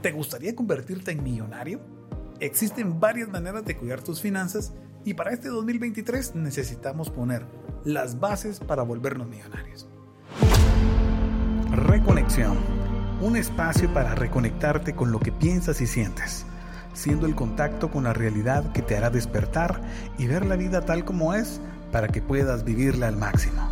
¿te gustaría convertirte en millonario? Existen varias maneras de cuidar tus finanzas y para este 2023 necesitamos poner las bases para volvernos millonarios. Reconexión. Un espacio para reconectarte con lo que piensas y sientes, siendo el contacto con la realidad que te hará despertar y ver la vida tal como es para que puedas vivirla al máximo.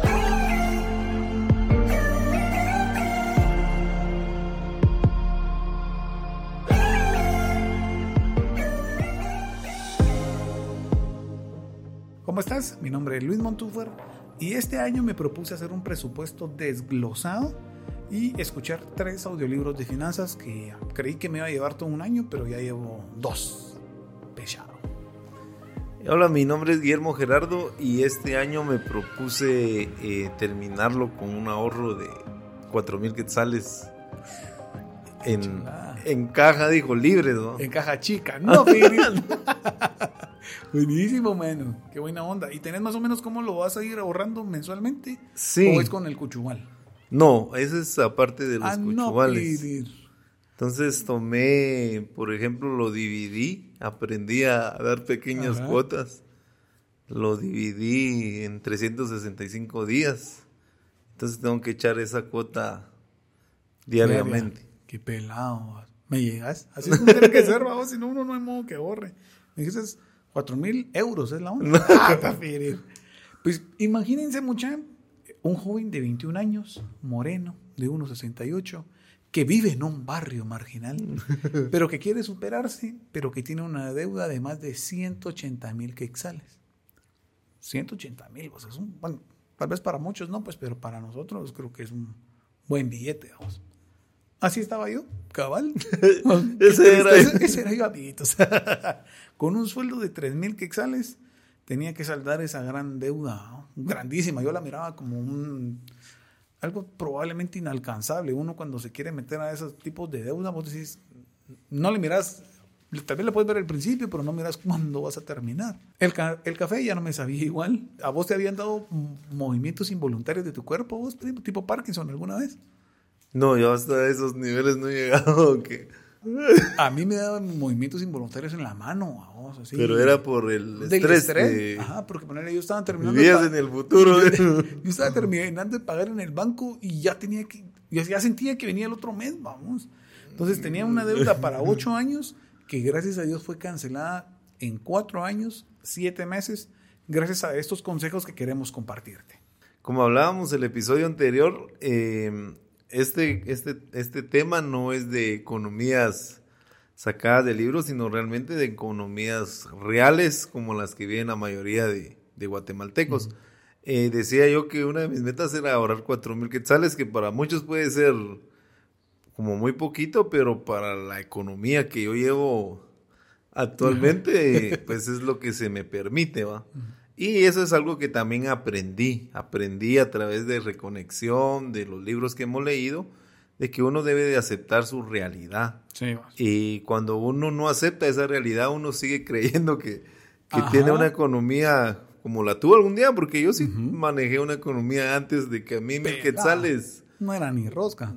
¿Cómo estás? Mi nombre es Luis Montúfer y este año me propuse hacer un presupuesto desglosado y escuchar tres audiolibros de finanzas que creí que me iba a llevar todo un año, pero ya llevo dos. Pesado. Hola, mi nombre es Guillermo Gerardo y este año me propuse eh, terminarlo con un ahorro de 4 mil quetzales en, en, caja, dijo, libre, ¿no? En caja chica, no, Buenísimo, mano. Qué buena onda. ¿Y tenés más o menos cómo lo vas a ir ahorrando mensualmente? Sí. ¿O es con el cuchumal? No, esa es aparte de los Ah, cuchumales. pedir. Entonces tomé, por ejemplo, lo dividí, aprendí a dar pequeñas Ajá. cuotas. Lo dividí en 365 días. Entonces tengo que echar esa cuota diariamente. Qué pelado. ¿Me llegas? Así es como tiene que ser, vamos, si no, uno no hay modo que ahorre. Me dijiste 4 mil euros, es la onda. Ah. Pues imagínense, mucha, un joven de 21 años, moreno, de 1,68, que vive en un barrio marginal, pero que quiere superarse, pero que tiene una deuda de más de 180 mil quexales. 180 mil, pues es un, bueno, tal vez para muchos no, pues, pero para nosotros creo que es un buen billete, vamos. Así estaba yo, cabal. Ese era ese, ese era yo, amiguitos. Con un sueldo de 3 mil quexales, tenía que saldar esa gran deuda, ¿no? grandísima. Yo la miraba como un algo probablemente inalcanzable. Uno cuando se quiere meter a esos tipos de deuda, vos decís, no le miras, también le puedes ver el principio, pero no miras cuándo vas a terminar. El, ca- el café ya no me sabía igual. ¿A vos te habían dado movimientos involuntarios de tu cuerpo, vos, tipo Parkinson alguna vez? No, yo hasta esos niveles no he llegado. Que... A mí me daban movimientos involuntarios en la mano, a vos, así. Pero era por el Del estrés. estrés. de- Ajá, porque ponerle, yo estaba terminando. Vivías en el futuro. ¿eh? Yo estaba terminando de pagar en el banco y ya tenía que, ya, ya sentía que venía el otro mes, vamos. Entonces tenía una deuda para ocho años que gracias a Dios fue cancelada en cuatro años, siete meses, gracias a estos consejos que queremos compartirte. Como hablábamos el episodio anterior, eh, este, este, este tema no es de economías sacadas de libros, sino realmente de economías reales como las que viven la mayoría de, de guatemaltecos. Eh, decía yo que una de mis metas era ahorrar cuatro mil quetzales, que para muchos puede ser como muy poquito, pero para la economía que yo llevo actualmente, pues es lo que se me permite, ¿va? Y eso es algo que también aprendí, aprendí a través de reconexión, de los libros que hemos leído, de que uno debe de aceptar su realidad. Sí, Y cuando uno no acepta esa realidad, uno sigue creyendo que, que tiene una economía como la tuvo algún día, porque yo sí manejé una economía antes de que a mí mil quetzales, No era ni rosca.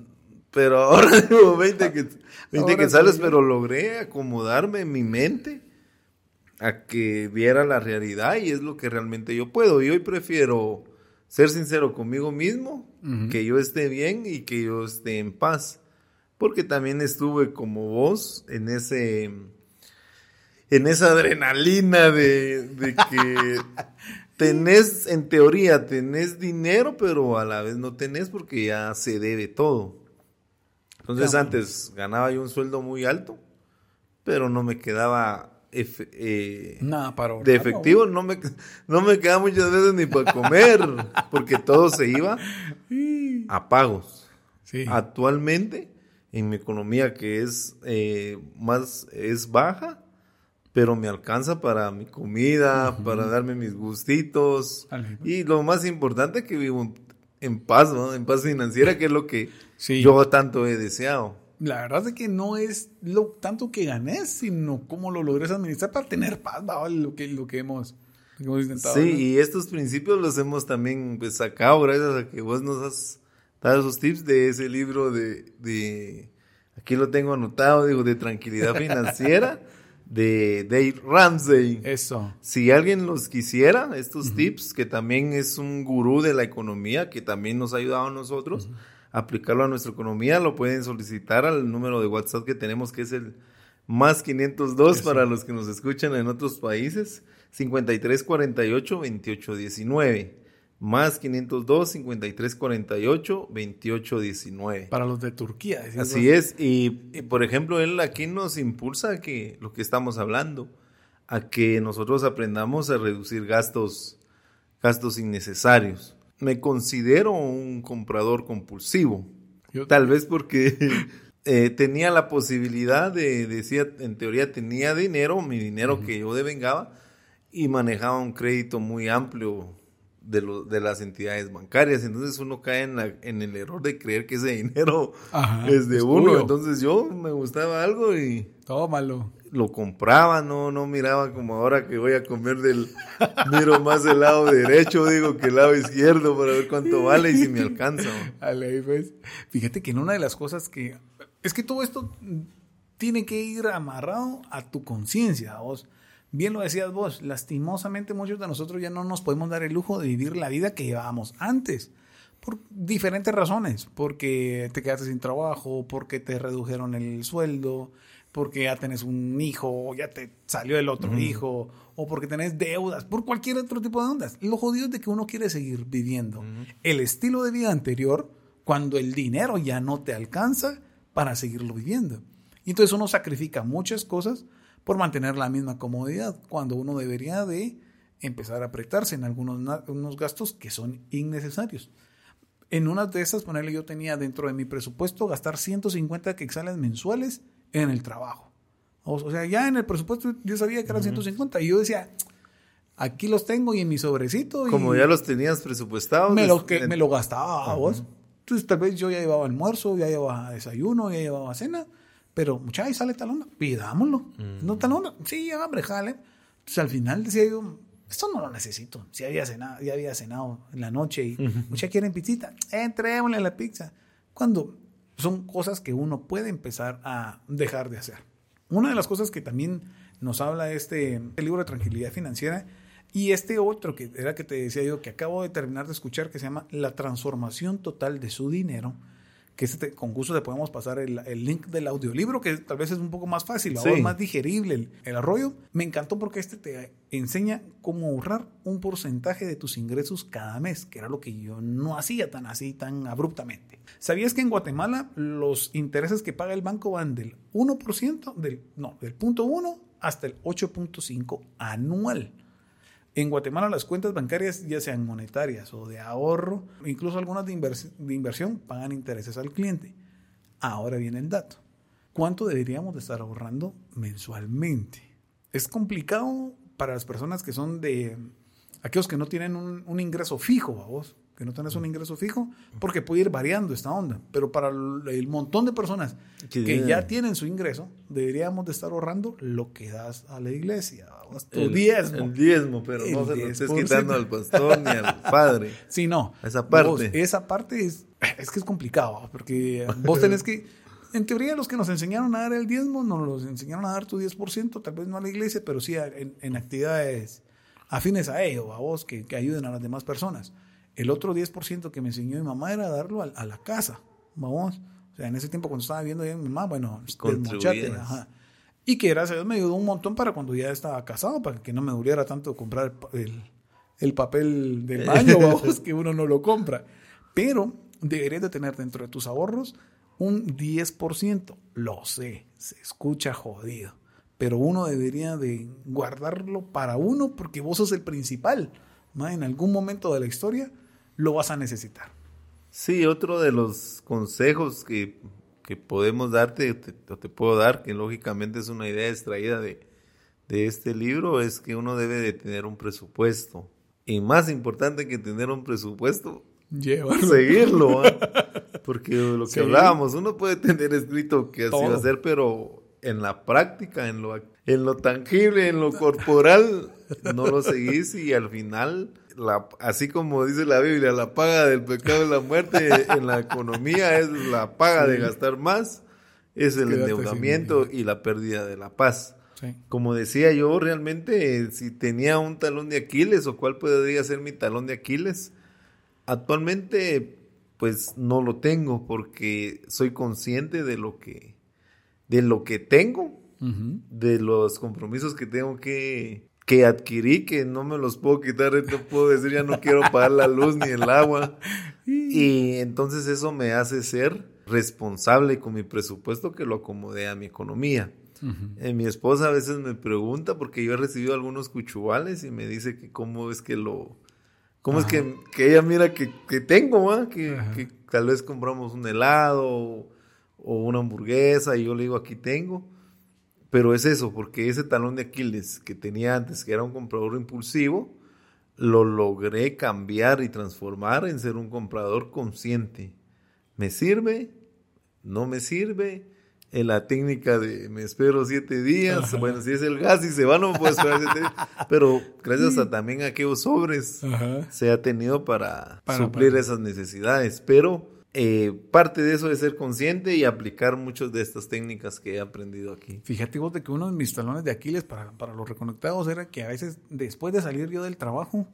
pero ahora digo 20, que, 20 Ahora quetzales, pero logré acomodarme en mi mente a que viera la realidad y es lo que realmente yo puedo. Y hoy prefiero ser sincero conmigo mismo, que yo esté bien y que yo esté en paz. Porque también estuve como vos en ese en esa adrenalina de, de que tenés, en teoría, tenés dinero, pero a la vez no tenés porque ya se debe todo. Entonces Claro. antes ganaba yo un sueldo muy alto, pero no me quedaba efe- eh, Nada para de efectivo, no me, no me quedaba muchas veces ni para comer, porque todo se iba a pagos. Sí. Actualmente, en mi economía que es eh, más, es baja, pero me alcanza para mi comida, para darme mis gustitos. Y lo más importante que vivo en, en paz, ¿no? En paz financiera, que es lo que Sí. yo tanto he deseado. La verdad es que no es lo tanto que ganes, sino cómo lo logres administrar para tener paz, ¿va? lo que, lo que hemos, lo que hemos intentado. Sí, ¿no? y estos principios los hemos también pues, sacado gracias a que vos nos has dado esos tips de ese libro de, de Aquí lo tengo anotado, digo, de tranquilidad financiera de Dave Ramsey. Eso. Si alguien los quisiera, estos tips, que también es un gurú de la economía, que también nos ha ayudado a nosotros a aplicarlo a nuestra economía, lo pueden solicitar al número de WhatsApp que tenemos, que es el más 502 para los que nos escuchan en otros países, 5348 2819 más 502 53 48 28 19. Para los de Turquía. Así es, y, por ejemplo, él aquí nos impulsa a que lo que estamos hablando, a que nosotros aprendamos a reducir gastos, gastos innecesarios. Me considero un comprador compulsivo, tal vez porque eh, tenía la posibilidad de, decía, en teoría tenía dinero, mi dinero que yo devengaba, y manejaba un crédito muy amplio de, lo, de las entidades bancarias. Entonces uno cae en, la, en el error de creer que ese dinero es de uno. Entonces yo me gustaba algo y... Tómalo. Lo compraba, no, no miraba como ahora que voy a comer del... Miro más el lado derecho, digo, que el lado izquierdo para ver cuánto vale y si me alcanza. pues. Fíjate que en una de las cosas que... Es que todo esto tiene que ir amarrado a tu conciencia, vos. Bien lo decías vos, lastimosamente muchos de nosotros ya no nos podemos dar el lujo de vivir la vida que llevábamos antes, por diferentes razones, porque te quedaste sin trabajo, porque te redujeron el sueldo, porque ya tenés un hijo, o ya te salió el otro hijo, o porque tenés deudas, por cualquier otro tipo de ondas. Lo jodido es de que uno quiere seguir viviendo el estilo de vida anterior cuando el dinero ya no te alcanza para seguirlo viviendo. Y entonces uno sacrifica muchas cosas por mantener la misma comodidad, cuando uno debería de empezar a apretarse en algunos unos gastos que son innecesarios. En una de esas, ponerle, yo tenía dentro de mi presupuesto gastar 150 quexales mensuales en el trabajo. O, sea, ya en el presupuesto yo sabía que eran 150 y yo decía, aquí los tengo y en mi sobrecito. Como ya los tenías presupuestados. Me lo, que, me lo gastaba vos. Entonces tal vez yo ya llevaba almuerzo, ya llevaba desayuno, ya llevaba cena pero, muchachos, sale talona, pidámoslo. Mm. No talona, sí, hombre, jale. Entonces al final decía yo, esto no lo necesito. Si había cenado, ya había cenado en la noche y muchachos quieren pizzita, entrémosle a la pizza. Cuando son cosas que uno puede empezar a dejar de hacer. Una de las cosas que también nos habla este, este libro de tranquilidad financiera y este otro que era que te decía yo que acabo de terminar de escuchar que se llama La transformación total de su dinero que este concurso te podemos pasar el, link del audiolibro, que tal vez es un poco más fácil, más digerible el, arroyo. Me encantó porque este te enseña cómo ahorrar un porcentaje de tus ingresos cada mes, que era lo que yo no hacía tan así, tan abruptamente. ¿Sabías que en Guatemala los intereses que paga el banco van del 1%, del, no, del punto 1 hasta el 8.5 anual? En Guatemala las cuentas bancarias, ya sean monetarias o de ahorro, incluso algunas de, inversión, pagan intereses al cliente. Ahora viene el dato. ¿Cuánto deberíamos de estar ahorrando mensualmente? Es complicado para las personas que son de aquellos que no tienen un, un ingreso fijo, vos que no tenés un ingreso fijo, porque puede ir variando esta onda. Pero para el montón de personas que ya tienen su ingreso, deberíamos de estar ahorrando lo que das a la iglesia. Tu el, diezmo. El diezmo, pero no se lo estés quitando al pastor ni al padre. Sí, no. Esa parte. esa parte es, es que es complicado, porque vos tenés que... En teoría, los que nos enseñaron a dar el diezmo, nos los enseñaron a dar tu 10%, tal vez no a la iglesia, pero sí en, en actividades afines a ello, a vos, que, que ayuden a las demás personas. El otro 10% que me enseñó mi mamá era darlo a, la casa, vamos. O sea, en ese tiempo cuando estaba viendo a mi mamá, bueno, desmochate, ajá. Y que gracias a Dios me ayudó un montón para cuando ya estaba casado, para que no me doliera tanto comprar el, papel del baño, vamos, que uno no lo compra. Pero deberías de tener dentro de tus ahorros un 10%. Lo sé, se escucha jodido. Pero uno debería de guardarlo para uno porque vos sos el principal. En algún momento de la historia lo vas a necesitar. Sí, otro de los consejos que, podemos darte, o te, puedo dar, que lógicamente es una idea extraída de, este libro, es que uno debe de tener un presupuesto. Y más importante que tener un presupuesto, seguirlo. Porque lo que hablábamos, uno puede tener escrito que así va a ser, pero en la práctica, en lo, en lo tangible, en lo corporal, no lo seguís y al final la, así como dice la Biblia, la paga del pecado es la muerte en la economía es la paga de gastar más es el endeudamiento y la pérdida de la paz. Como decía yo, realmente, si tenía un talón de Aquiles o cuál podría ser mi talón de Aquiles, actualmente pues no lo tengo porque soy consciente de lo que, de lo que tengo, de los compromisos que tengo que, que adquirí, que no me los puedo quitar, no puedo decir ya no quiero pagar la luz ni el agua. Y entonces eso me hace ser responsable con mi presupuesto que lo acomodé a mi economía. Eh, mi esposa a veces me pregunta porque yo he recibido algunos cuchubales y me dice que cómo es que lo... ¿Cómo es que, ella mira que, tengo, que, que, tal vez compramos un helado o, una hamburguesa y yo le digo aquí tengo? Pero es eso, porque ese talón de Aquiles que tenía antes, que era un comprador impulsivo, lo logré cambiar y transformar en ser un comprador consciente. ¿Me sirve? ¿No me sirve? en la técnica de me espero siete días. Bueno, si es el gas y se va, no puedo esperar siete días. Pero gracias a también a aquellos sobres se ha tenido para, suplir esas necesidades. Pero eh, parte de eso es ser consciente y aplicar muchas de estas técnicas que he aprendido aquí. Fíjate vos de que uno de mis talones de Aquiles para, para los reconectados era que a veces después de salir yo del trabajo,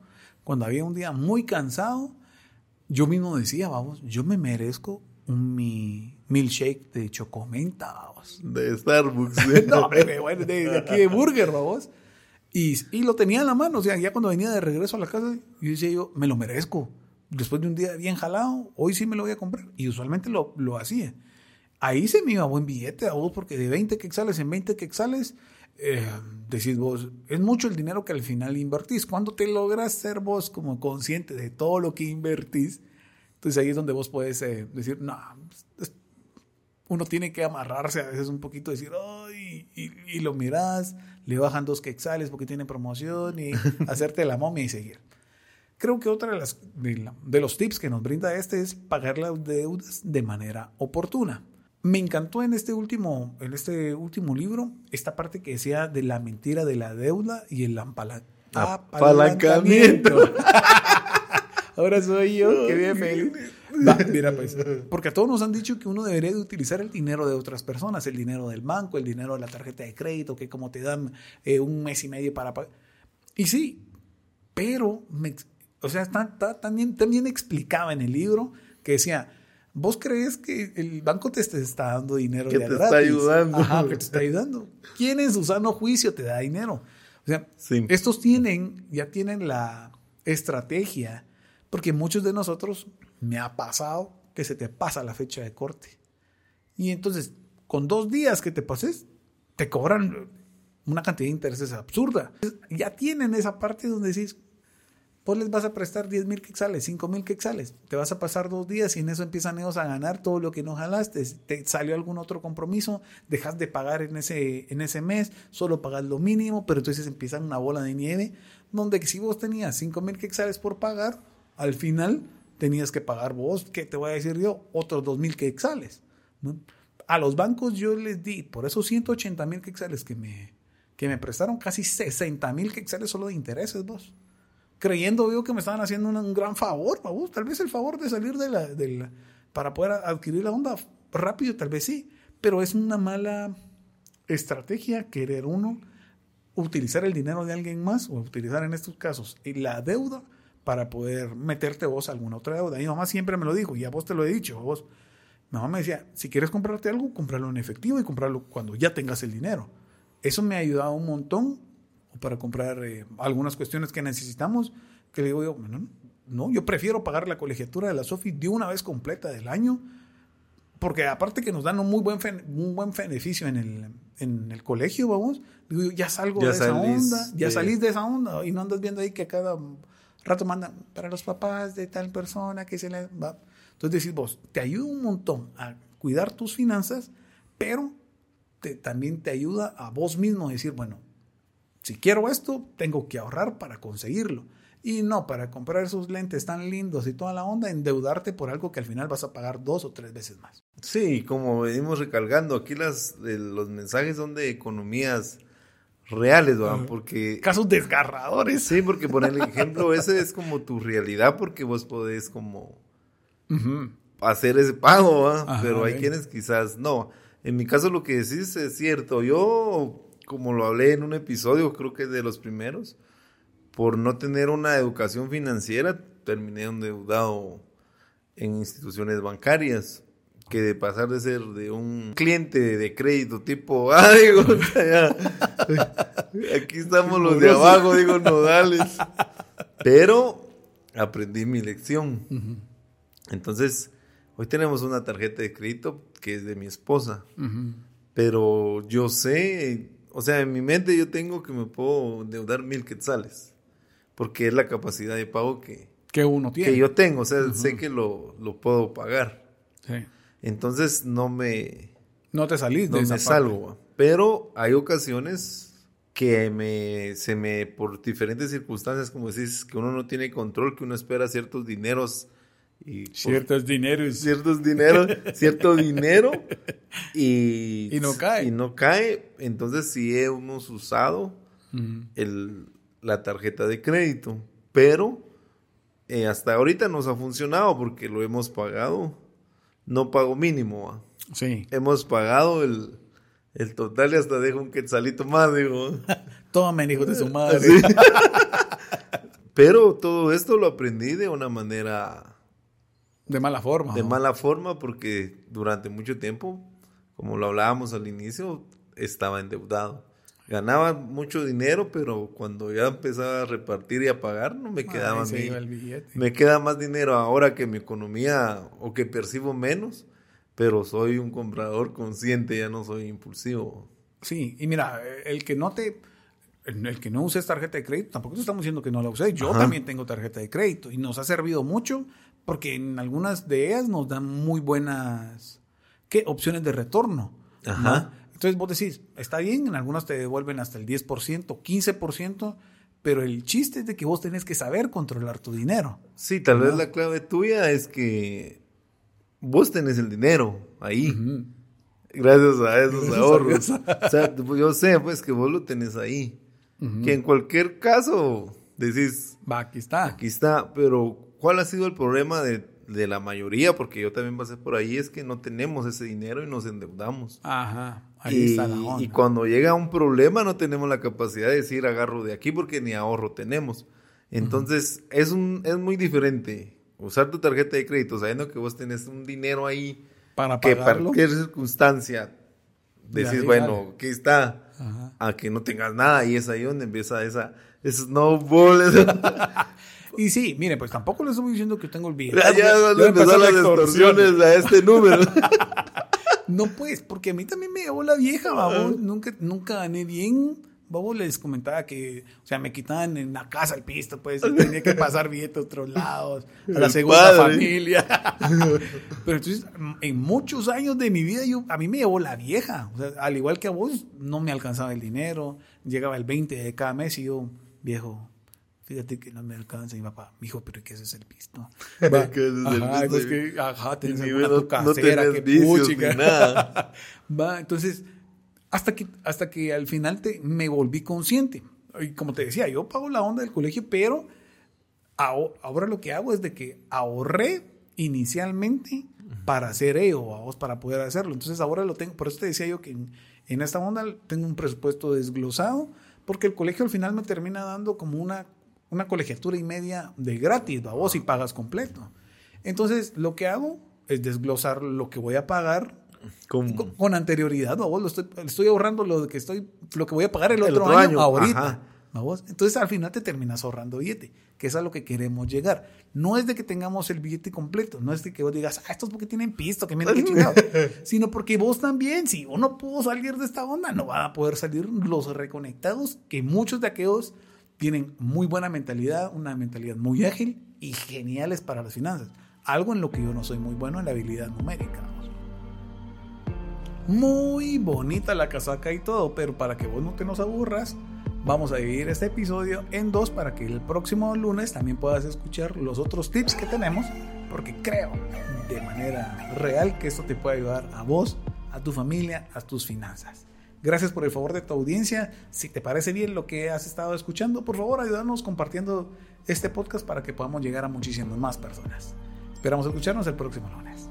cuando había un día muy cansado, yo mismo decía, vamos, yo me merezco un mi milkshake de chocomenta, vamos. De Starbucks. no, bueno, de, aquí de Burger, vamos. Y, y, lo tenía en la mano, o sea, ya cuando venía de regreso a la casa, yo decía yo, me lo merezco. Después de un día bien jalado, hoy sí me lo voy a comprar. Y usualmente lo, lo hacía. Ahí se me iba buen billete a vos, porque de 20 quexales en 20 quexales, eh, decís vos, es mucho el dinero que al final invertís. Cuando te logras ser vos como consciente de todo lo que invertís, entonces ahí es donde vos puedes eh, decir, no, uno tiene que amarrarse a veces un poquito, decir, ay, y, lo miras, le bajan dos quexales porque tiene promoción y hacerte la momia y seguir. Creo que otra de, las, de, los tips que nos brinda este es pagar las deudas de manera oportuna. Me encantó en este último, en este último libro esta parte que decía de la mentira de la deuda y el apalancamiento. Ahora soy yo, qué bien feliz mira, pues, porque a todos nos han dicho que uno debería de utilizar el dinero de otras personas, el dinero del banco, el dinero de la tarjeta de crédito, que como te dan eh, un mes y medio para pagar. Y sí, pero, o sea, está, también, también explicaba en el libro que decía, ¿vos crees que el banco te, está dando dinero que te está ayudando? Ajá, que te está ayudando. ¿Quién en su sano juicio te da dinero? O sea, estos tienen, ya tienen la estrategia, porque muchos de nosotros me ha pasado que se te pasa la fecha de corte. Y entonces, con dos días que te pases, te cobran una cantidad de intereses absurda. Ya tienen esa parte donde decís, pues les vas a prestar 10 mil quexales, 5 mil quexales. Te vas a pasar dos días y en eso empiezan ellos a ganar todo lo que no jalaste. Te salió algún otro compromiso, dejas de pagar en ese, en ese mes, solo pagas lo mínimo, pero entonces empiezan una bola de nieve donde si vos tenías 5 mil quexales por pagar, al final tenías que pagar vos, ¿qué te voy a decir yo? Otros dos mil quexales. A los bancos yo les di, por esos 180 mil quexales que me, que me prestaron, casi 60 mil quexales solo de intereses vos. Creyendo yo que me estaban haciendo un, gran favor. Tal vez el favor de salir de la, para poder adquirir la onda rápido, tal vez sí. Pero es una mala estrategia querer uno utilizar el dinero de alguien más o utilizar en estos casos la deuda para poder meterte vos a alguna otra deuda. Mi mamá siempre me lo dijo, y a vos te lo he dicho, vos. Mi mamá me decía, si quieres comprarte algo, comprarlo en efectivo y comprarlo cuando ya tengas el dinero. Eso me ha ayudado un montón para comprar eh, algunas cuestiones que necesitamos, que le digo yo, no, no, yo prefiero pagar la colegiatura de la SOFI de una vez completa del año, porque aparte que nos dan un muy buen, un buen beneficio en el, en el colegio, vamos, digo yo, ya salgo de esa onda, ya salís de esa onda y no andas viendo ahí que cada rato mandan para los papás de tal persona que se le va. Entonces decís vos, te ayuda un montón a cuidar tus finanzas, pero te, también te ayuda a vos mismo a decir, bueno, si quiero esto, tengo que ahorrar para conseguirlo. Y no para comprar esos lentes tan lindos y toda la onda, endeudarte por algo que al final vas a pagar dos o tres veces más. Sí, como venimos recalcando, aquí las, los mensajes son de economías reales, ¿verdad? Porque... Casos desgarradores. Sí, porque por el ejemplo ese es como tu realidad porque vos podés como hacer ese pago, ¿verdad? Pero hay quienes quizás no. en mi caso lo que decís es cierto. Yo, como lo hablé en un episodio, creo que de los primeros, por no tener una educación financiera, terminé endeudado en instituciones bancarias que de pasar de ser de un cliente de crédito tipo, ah, digo, aquí estamos los de abajo, digo, nodales. Pero aprendí mi lección. Entonces, hoy tenemos una tarjeta de crédito que es de mi esposa. Pero yo sé, o sea, en mi mente yo tengo que me puedo endeudar mil quetzales. Porque es la capacidad de pago que, que uno tiene. Que yo tengo, o sea, sé que lo, lo puedo pagar. Sí. Entonces no me... No te salís de no me salgo. Pero hay ocasiones que me, se me, por diferentes circunstancias, como decís, que uno no tiene control, que uno espera ciertos dineros. Y ciertos dineros. Ciertos dineros, cierto dinero. Y, y no cae. Y no cae. Entonces sí hemos usado el, la tarjeta de crédito. Pero eh, hasta ahorita nos ha funcionado porque lo hemos pagado no pago mínimo. Sí. Hemos pagado el, el total y hasta dejo un quetzalito más, digo. Toma, hijo de su madre. Pero todo esto lo aprendí de una manera... De mala forma. De mala forma porque durante mucho tiempo, como lo hablábamos al inicio, estaba endeudado ganaba mucho dinero, pero cuando ya empezaba a repartir y a pagar, no me quedaba Me queda más dinero ahora que mi economía o que percibo menos, pero soy un comprador consciente, ya no soy impulsivo. Sí, y mira, el que no te el que no uses tarjeta de crédito, tampoco te estamos diciendo que no la uses. Yo también tengo tarjeta de crédito y nos ha servido mucho porque en algunas de ellas nos dan muy buenas ¿qué? opciones de retorno. Ajá. Entonces vos decís, está bien, en algunas te devuelven hasta el 10%, 15%, pero el chiste es de que vos tenés que saber controlar tu dinero. Sí, tal vez la clave tuya es que vos tenés el dinero ahí. Gracias a esos ahorros. o sea, yo sé pues que vos lo tenés ahí. Que en cualquier caso decís, va, aquí está. Aquí está, pero ¿cuál ha sido el problema de de la mayoría, porque yo también pasé por ahí, es que no tenemos ese dinero y nos endeudamos. Ajá, ahí y, está la onda. Y cuando llega un problema no tenemos la capacidad de decir agarro de aquí porque ni ahorro tenemos. Entonces es, un, es muy diferente usar tu tarjeta de crédito sabiendo que vos tenés un dinero ahí para que para cualquier circunstancia decís, bueno, aquí está, a que no tengas nada y es ahí donde empieza esa snowball. Y sí, mire, pues tampoco les estoy diciendo que tengo el billete. Ya, ya, ya empezó las extorsiones a este número. no, pues, porque a mí también me llevó la vieja, babos. Nunca, nunca gané bien. Babos les comentaba que, o sea, me quitaban en la casa el pisto, pues, tenía que pasar billete a otros lados, a la segunda familia. Pero entonces, en muchos años de mi vida, yo, a mí me llevó la vieja. O sea, al igual que a vos, no me alcanzaba el dinero. Llegaba el 20 de cada mes y yo, viejo, Fíjate que no me alcanza mi papá. Mi hijo, pero ¿qué es el pisto? Va, ¿Qué es el ajá, pisto? que, ajá, alguna no, casera, no que puchica. Nada. Va, entonces, hasta que, hasta que al final te, me volví consciente. Y como te decía, yo pago la onda del colegio, pero ahora lo que hago es de que ahorré inicialmente para hacer ello, para poder hacerlo. Entonces ahora lo tengo, por eso te decía yo que en, en esta onda tengo un presupuesto desglosado, porque el colegio al final me termina dando como una una colegiatura y media de gratis, ¿va? vos y pagas completo. Entonces, lo que hago es desglosar lo que voy a pagar con, anterioridad, vos lo estoy, estoy, ahorrando lo que estoy, lo que voy a pagar el, otro, año, ahorita. vos? Entonces al final te terminas ahorrando billete, que es a lo que queremos llegar. No es de que tengamos el billete completo, no es de que vos digas, ah, estos porque tienen pisto, que me han chingado, sino porque vos también, si uno pudo salir de esta onda, no van a poder salir los reconectados, que muchos de aquellos tienen muy buena mentalidad, una mentalidad muy ágil y geniales para las finanzas. Algo en lo que yo no soy muy bueno en la habilidad numérica. Muy bonita la casaca y todo, pero para que vos no te nos aburras, vamos a dividir este episodio en dos para que el próximo lunes también puedas escuchar los otros tips que tenemos, porque creo de manera real que esto te puede ayudar a vos, a tu familia, a tus finanzas. Gracias por el favor de tu audiencia. Si te parece bien lo que has estado escuchando, por favor ayúdanos compartiendo este podcast para que podamos llegar a muchísimas más personas. Esperamos escucharnos el próximo lunes.